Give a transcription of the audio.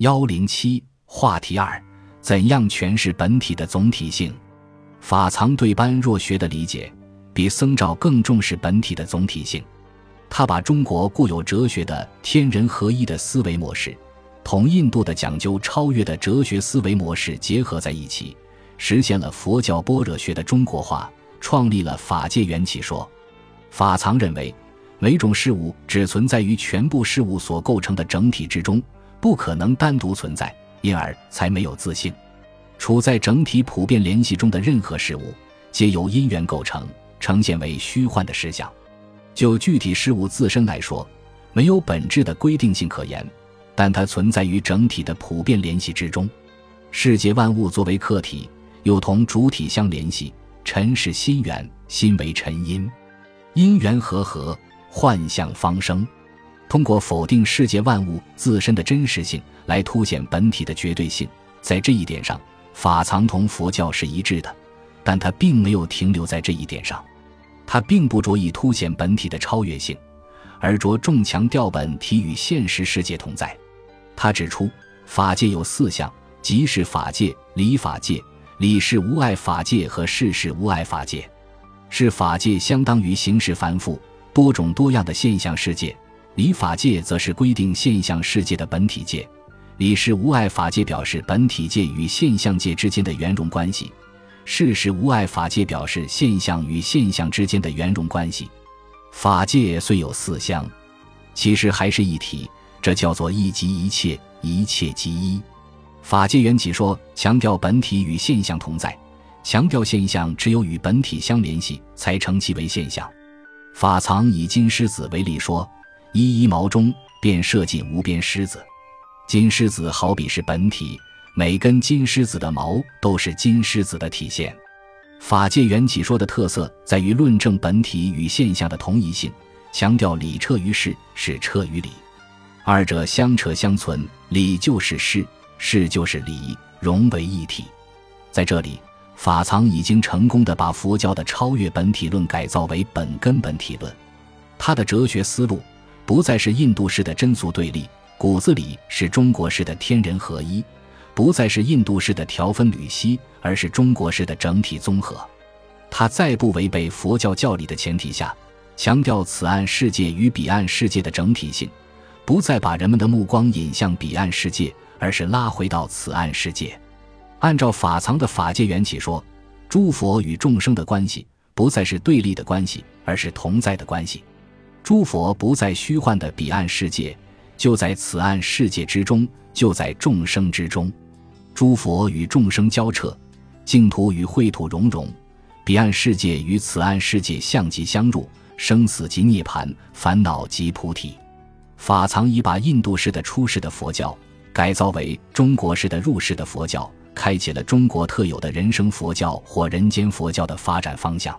幺零七话题二：怎样诠释本体的总体性？法藏对般若学的理解，比僧肇更重视本体的总体性。他把中国固有哲学的天人合一的思维模式，同印度的讲究超越的哲学思维模式结合在一起，实现了佛教般若学的中国化，创立了法界缘起说。法藏认为，每种事物只存在于全部事物所构成的整体之中。不可能单独存在，因而才没有自信。处在整体普遍联系中的任何事物，皆由因缘构成，呈现为虚幻的实相。就具体事物自身来说，没有本质的规定性可言，但它存在于整体的普遍联系之中。世界万物作为客体，又同主体相联系。尘是心源，心为尘因，因缘和合，幻象方生。通过否定世界万物自身的真实性，来凸显本体的绝对性。在这一点上，法藏同佛教是一致的，但他并没有停留在这一点上。他并不着意凸显本体的超越性，而着重强调本体与现实世界同在。他指出，法界有四项，即是法界、理法界、理是无碍法界和事是无碍法界。是法界相当于形式繁复、多种多样的现象世界。理法界则是规定现象世界的本体界，理是无碍法界表示本体界与现象界之间的圆融关系，事实无碍法界表示现象与现象之间的圆融关系。法界虽有四相，其实还是一体，这叫做一即一切，一切即一。法界缘起说强调本体与现象同在，强调现象只有与本体相联系才成其为现象。法藏以金狮子为例说。一一毛中便射进无边狮子，金狮子好比是本体，每根金狮子的毛都是金狮子的体现。法界缘起说的特色在于论证本体与现象的同一性，强调理彻于事，事彻于理，二者相彻相存，理就是事，事就是理，融为一体。在这里，法藏已经成功的把佛教的超越本体论改造为本根本体论，他的哲学思路。不再是印度式的真俗对立，骨子里是中国式的天人合一；不再是印度式的条分缕析，而是中国式的整体综合。它在不违背佛教教理的前提下，强调此岸世界与彼岸世界的整体性，不再把人们的目光引向彼岸世界，而是拉回到此岸世界。按照法藏的法界缘起说，诸佛与众生的关系不再是对立的关系，而是同在的关系。诸佛不在虚幻的彼岸世界，就在此岸世界之中，就在众生之中。诸佛与众生交彻，净土与秽土融融，彼岸世界与此岸世界相即相入，生死即涅槃，烦恼即菩提。法藏已把印度式的出世的佛教改造为中国式的入世的佛教，开启了中国特有的人生佛教或人间佛教的发展方向。